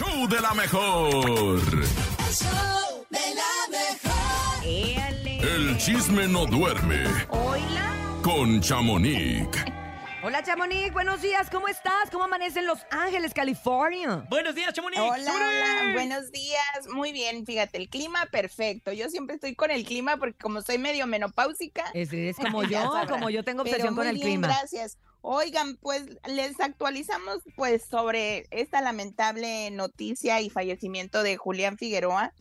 show de la mejor. El show de la mejor. El chisme no duerme Hola. con Chamonix. Hola, Chamonix. Buenos días. ¿Cómo estás? ¿Cómo amanece en Los Ángeles, California? Buenos días, Chamonix. Hola, hola, buenos días. Muy bien, fíjate, el clima perfecto. Yo siempre estoy con el clima porque como soy medio menopáusica. Es, es como yo, como yo tengo Pero obsesión con muy el bien, clima. Gracias. Oigan, pues les actualizamos pues sobre esta lamentable noticia y fallecimiento de Julián Figueroa.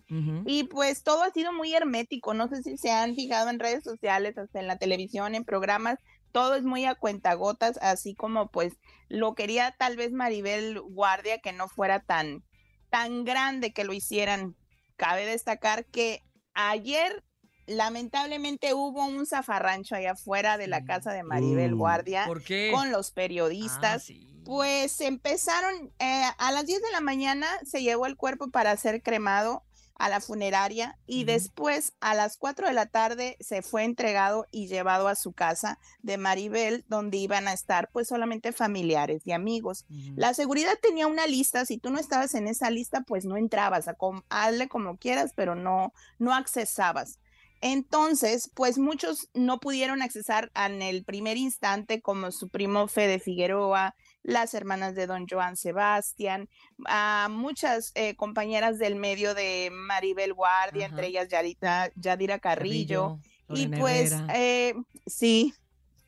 Y pues todo ha sido muy hermético. No sé si se han fijado en redes sociales, hasta en la televisión, en programas. Todo es muy a cuentagotas, así como pues lo quería tal vez Maribel Guardia que no fuera tan, tan grande que lo hicieran. Cabe destacar que ayer lamentablemente hubo un zafarrancho allá afuera de la casa de Maribel Uh, Guardia ¿Por qué? con los periodistas. Ah, sí. Pues empezaron, eh, a las 10 de la mañana se llevó el cuerpo para ser cremado a la funeraria y después a las 4 de la tarde se fue entregado y llevado a su casa de Maribel, donde iban a estar pues solamente familiares y amigos. La seguridad tenía una lista, si tú no estabas en esa lista, pues no entrabas, a com- hazle como quieras, pero no, no accesabas. Entonces, pues muchos no pudieron accesar en el primer instante, como su primo Fede Figueroa, las hermanas de don Joan Sebastián, a muchas eh, compañeras del medio de Maribel Guardia, Ajá. entre ellas Yarita, Yadira Carrillo, y pues, eh, sí,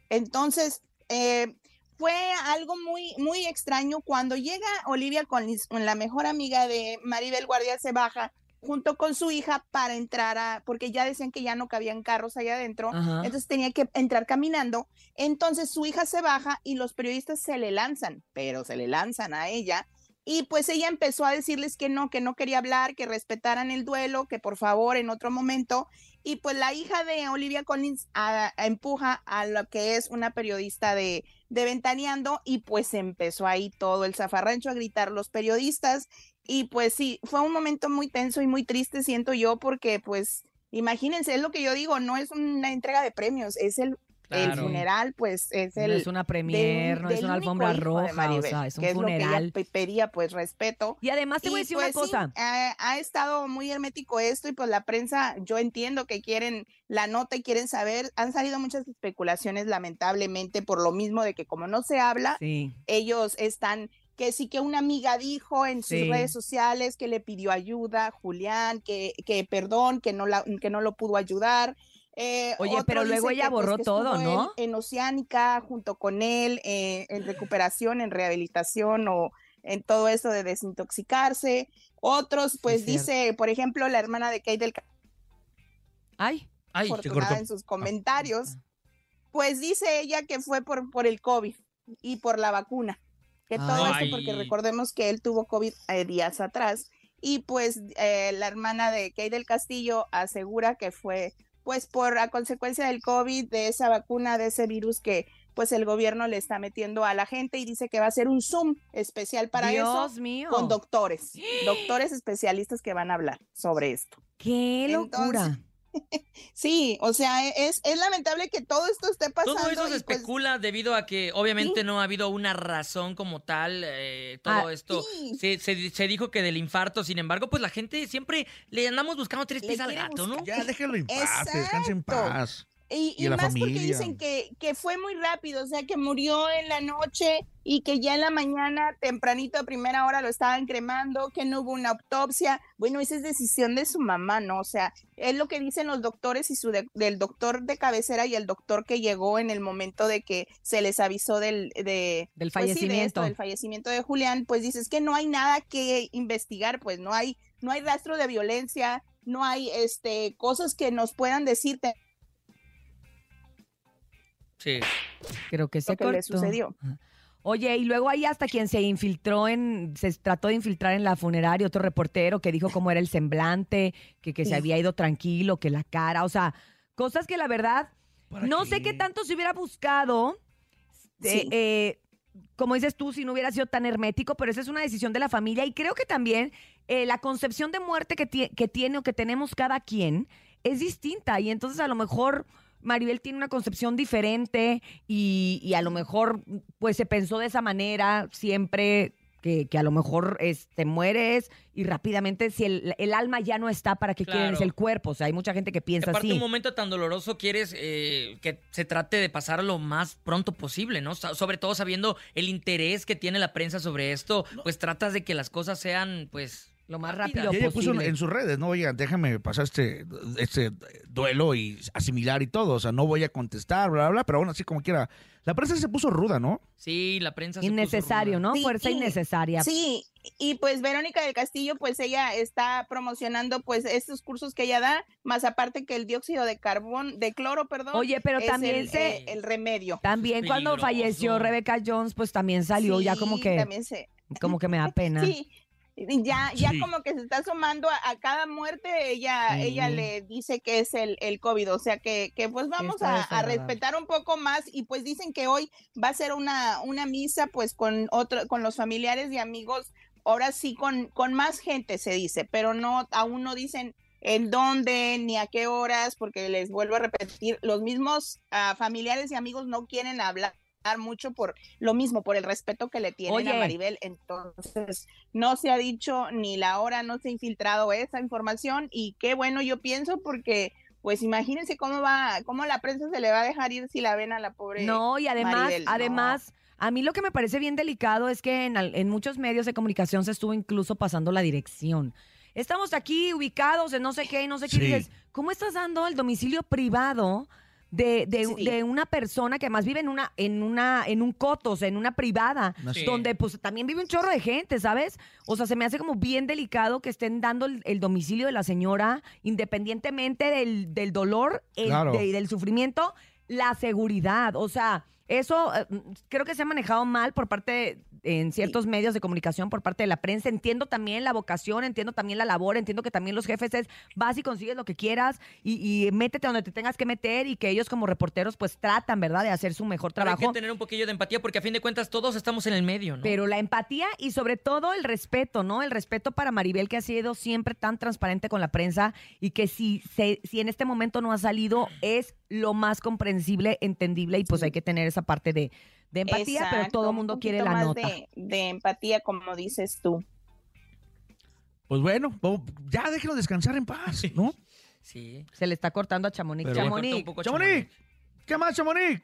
entonces eh, fue algo muy, muy extraño. Cuando llega Olivia con la mejor amiga de Maribel Guardia, se baja junto con su hija para entrar a, porque ya decían que ya no cabían carros allá adentro, Ajá. entonces tenía que entrar caminando, entonces su hija se baja y los periodistas se le lanzan, pero se le lanzan a ella. Y pues ella empezó a decirles que no, que no quería hablar, que respetaran el duelo, que por favor en otro momento. Y pues la hija de Olivia Collins a- a- empuja a lo que es una periodista de, de Ventaneando y pues empezó ahí todo el zafarrancho a gritar los periodistas. Y pues sí, fue un momento muy tenso y muy triste, siento yo, porque pues imagínense, es lo que yo digo, no es una entrega de premios, es el, funeral, pues es no el... es una premier, del- no es una alfombra roja, o Maribel, sea, es un que es lo que funeral. ella pedía, pues respeto. Y además te voy a decir pues, una sí, cosa. ha, ha estado muy hermético esto y pues la prensa, yo entiendo que quieren la nota y quieren saber, han salido muchas especulaciones lamentablemente por lo mismo de que como no se habla, Sí. ellos están que sí que una amiga dijo en sus Sí. redes sociales que le pidió ayuda Julián, que, que perdón, que no, la, que no lo pudo ayudar. Eh, Oye, pero luego ella que, pues, borró todo, ¿no? En, en Oceánica, junto con él, eh, en recuperación, en rehabilitación o en todo eso de desintoxicarse. Otros, pues dice, por ejemplo, la hermana de Kate del Ay, Ay, cortó. en sus comentarios, pues dice ella que fue por, por el COVID y por la vacuna. Que todo Ay. esto porque recordemos que él tuvo COVID eh, días atrás. Y pues eh, la hermana de Kay del Castillo asegura que fue pues por a consecuencia del COVID, de esa vacuna, de ese virus que pues el gobierno le está metiendo a la gente y dice que va a ser un Zoom especial para Dios eso mío. con doctores, doctores especialistas que van a hablar sobre esto. Qué locura. Entonces, Sí, o sea, e, es, es lamentable que todo esto esté pasando. Todo eso se pues, especula debido a que obviamente no ha habido una razón como tal. eh, todo Ah, esto sí. se, se- se dijo que del infarto. Sin embargo, pues la gente siempre le andamos buscando tres pies al gato, ¿no? Ya déjenlo en paz, descanse en paz. Y, Y y la más porque dicen que, que fue muy rápido, o sea, que murió en la noche y que ya en la mañana, tempranito a primera hora, lo estaban cremando, que no hubo una autopsia. Bueno, esa es decisión de su mamá, ¿no? O sea, es lo que dicen los doctores y su de- del doctor de cabecera y el doctor que llegó en el momento de que se les avisó del, de, Del pues sí, de esto, fallecimiento. del fallecimiento de Julián, pues dices que no hay nada que investigar, pues no hay, no hay rastro de violencia, no hay este cosas que nos puedan decirte Sí. Creo que se lo que le cortó. sucedió. Ajá. Oye, y luego ahí hasta quien se infiltró en, se trató de infiltrar en la funeraria, otro reportero que dijo cómo era el semblante, que, que se había ido tranquilo, que la cara, o sea, cosas que la verdad, ¿Para no sé qué? tanto se hubiera buscado, eh, Sí. eh, como dices tú, si no hubiera sido tan hermético, pero esa es una decisión de la familia y creo que también eh, la concepción de muerte que tiene o que tenemos cada quien es distinta y entonces a lo mejor Maribel tiene una concepción diferente y, y a lo mejor pues se pensó de esa manera siempre que, que a lo mejor este, mueres y rápidamente, si el, el alma ya no está, ¿para qué quieres Claro. el cuerpo? O sea, hay mucha gente que piensa Aparte, así. un momento tan doloroso quieres eh, que se trate de pasar lo más pronto posible, ¿no? So- Sobre todo sabiendo el interés que tiene la prensa sobre esto, pues tratas de que las cosas sean, pues... Lo más rápido Y ella puso en, posible. sus redes, no, oiga, déjame pasar este, este duelo y asimilar y todo. O sea, no voy a contestar, bla, bla, bla, pero aún así, como quiera. La prensa se puso ruda, ¿no? Sí, la prensa se puso Innecesario, ruda. ¿no? Sí, Fuerza y- innecesaria. Sí, y pues Verónica del Castillo, pues ella está promocionando pues estos cursos que ella da, más aparte que el dióxido de carbón, de cloro, perdón. Oye, pero es también el, se... eh, el remedio. También cuando falleció Rebecca Jones, pues también salió ya como Sí, que, también se- como que me da pena. Sí, ya, ya Sí. como que se está sumando a, a cada muerte, ella, ella le dice que es el, el COVID, o sea que, que pues vamos a, a respetar un poco más y pues dicen que hoy va a ser una, una misa pues con otro, con los familiares y amigos, ahora sí con, con más gente se dice, pero no, aún no dicen en dónde ni a qué horas, porque les vuelvo a repetir, los mismos ah, familiares y amigos no quieren hablar mucho por lo mismo, por el respeto que le tienen Oye. a Maribel. Entonces, no se ha dicho ni la hora, no se ha infiltrado esa información y qué bueno yo pienso porque pues imagínense cómo va, cómo la prensa se le va a dejar ir si la ven a la pobre. No, y además, Maribel, no. además, a mí lo que me parece bien delicado es que en, al- en muchos medios de comunicación se estuvo incluso pasando la dirección. Estamos aquí ubicados en no sé qué y no sé qué. y dices, ¿cómo estás dando el domicilio privado de, de- Sí. de una persona que más vive en una, en una, en un cotos, en una privada? Sí. donde pues también vive un chorro de gente, ¿sabes? O sea, se me hace como bien delicado que estén dando el, el domicilio de la señora, independientemente del, del dolor el- Claro. de- y del sufrimiento, la seguridad. O sea, eso eh, creo que se ha manejado mal por parte en ciertos medios de comunicación, por parte de la prensa. Entiendo también la vocación, entiendo también la labor, entiendo que también los jefes es vas y consigues lo que quieras y, y métete donde te tengas que meter y que ellos como reporteros pues tratan, ¿verdad?, de hacer su mejor Pero hay trabajo. que tener un poquillo de empatía porque a fin de cuentas todos estamos en el medio, ¿no? Pero la empatía y sobre todo el respeto, ¿no? El respeto para Maribel, que ha sido siempre tan transparente con la prensa y que si, se- si en este momento no ha salido, es lo más comprensible, entendible y pues hay que tener esa parte de, de empatía, pero todo el un mundo quiere la más nota. De, de empatía, como dices tú. Pues bueno, ya déjenlo descansar en paz, ¿no? Sí. Se le está cortando a Chamonix. Chamonix. ¡Chamonix! ¿Qué más, Chamonix?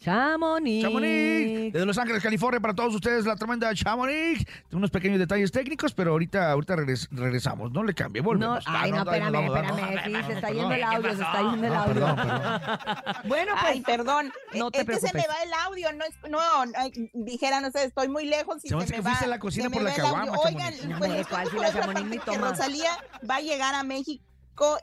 Chamonix. Chamonix, desde Los Ángeles, California, para todos ustedes, la tremenda Chamonix. Tengo unos pequeños detalles técnicos, pero ahorita, ahorita regres- regresamos. No le cambie, No, volvemos. ay, no, Ah, ahí nos espérame, ¿verdad? espérame. Sí, No, se no, está yendo el audio, se está yendo el No, audio. perdón, perdón. Bueno, pues. Ay, perdón, no es te que se me preocupes. va el audio, no, es, no, ay, dijeran ustedes, estoy muy lejos y Se me se que va. fuiste a la cocina se por la va el audio. caguama, Oigan, pues No, la. Rosalía va a llegar a México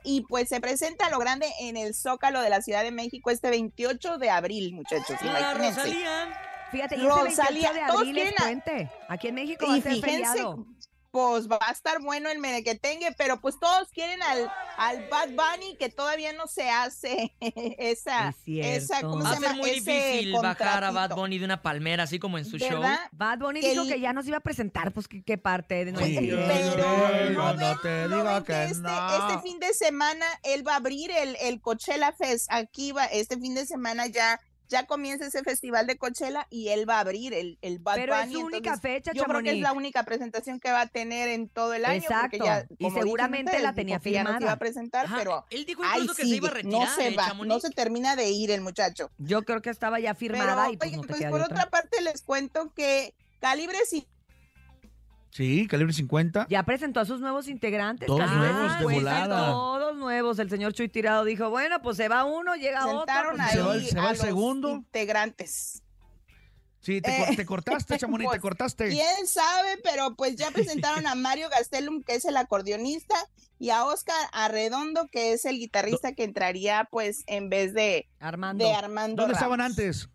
y pues se presenta a lo grande en el Zócalo de la Ciudad de México este 28 de abril, muchachos, La imagínense. Rosalía. Fíjate, y este 28 Rosalía, de abril es puente. Aquí en México va a ser fíjense, feriado. Pues va a estar bueno el merequetengue, pero pues todos quieren al, al Bad Bunny que todavía no se hace esa, Es cierto. esa ¿cómo Va se a llama? ser muy Ese difícil bajar a Bad. Bunny de una palmera, así como en su show. Bad Bunny que dijo el- que ya nos iba a presentar, pues qué, qué parte de no Sí, es Pero sí, no, no ven- te no digo ven que este, no. este fin de semana él va a abrir el, el Coachella Fest. Aquí va, este fin de semana ya, ya comienza ese festival de Coachella y él va a abrir el, el Bad Pero es su única entonces, fecha, Yo creo que es la única presentación que va a tener en todo el año. porque Exacto. ya, Y seguramente ustedes, la tenía ya no se firmada. iba a presentar, Ajá, pero él dijo incluso que se iba a retirar. no se ¿eh, va, Chamonix? no se termina de ir el muchacho. Yo creo que estaba ya Pero, firmada y pues oigan, no te pues queda por otra parte les cuento que Calibre sí Sí, calibre 50. Ya presentó a sus nuevos integrantes. Todos nuevos, de 50, volada. Todos nuevos. El señor Chuy Tirado dijo, bueno, pues se va uno, llega otro. sentaron pues, ahí se va el- se va a el los segundo. integrantes. Sí, te, cor- Eh, te cortaste, Chamonix, te pues, cortaste. Quién sabe, pero pues ya presentaron a Mario Gastelum, que es el acordeonista, y a Oscar Arredondo, que es el guitarrista que entraría pues en vez de, Armando. de Armando. ¿Dónde estaban antes?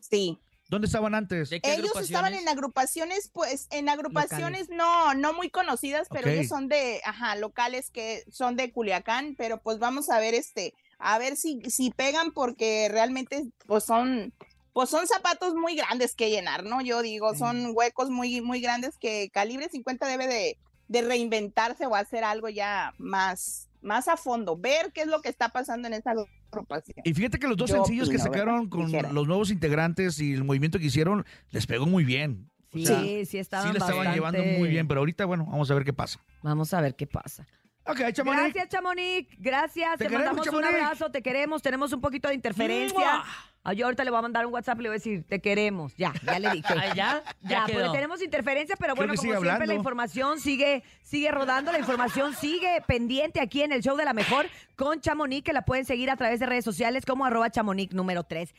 Sí. ¿Dónde estaban antes? ¿De qué Ellos estaban en agrupaciones, pues, en agrupaciones no, no muy conocidas, pero ellos son de, ajá, locales que son de Culiacán, pero pues vamos a ver este, a ver si, si pegan porque realmente, pues son, pues son zapatos muy grandes que llenar, ¿no? Yo digo, son huecos muy, muy grandes que Calibre 50 debe de, de reinventarse o hacer algo ya más, más a fondo, ver qué es lo que está pasando en esa agrupación. Y fíjate que los dos Yo sencillos que sacaron ¿verdad? con Dijera. los nuevos integrantes y el movimiento que hicieron les pegó muy bien. Sí, sea, sí, estaban sí la estaban bastante- llevando muy bien, pero ahorita, bueno, vamos a ver qué pasa. Vamos a ver qué pasa. Ok, Chamonix. Gracias, Chamonix. Gracias. Te Te, queremos, mandamos un abrazo. Te queremos. Tenemos un poquito de interferencia. Ah, yo ahorita le voy a mandar un WhatsApp y le voy a decir, te queremos. Ya, ya le dije. Ya, ya, Ya, porque quedó. tenemos interferencia, pero Creo bueno, como siempre, hablando. la información sigue, sigue rodando, la información sigue pendiente aquí en el show de la mejor con Chamonix, que la pueden seguir a través de redes sociales como arroba Chamonix número 3.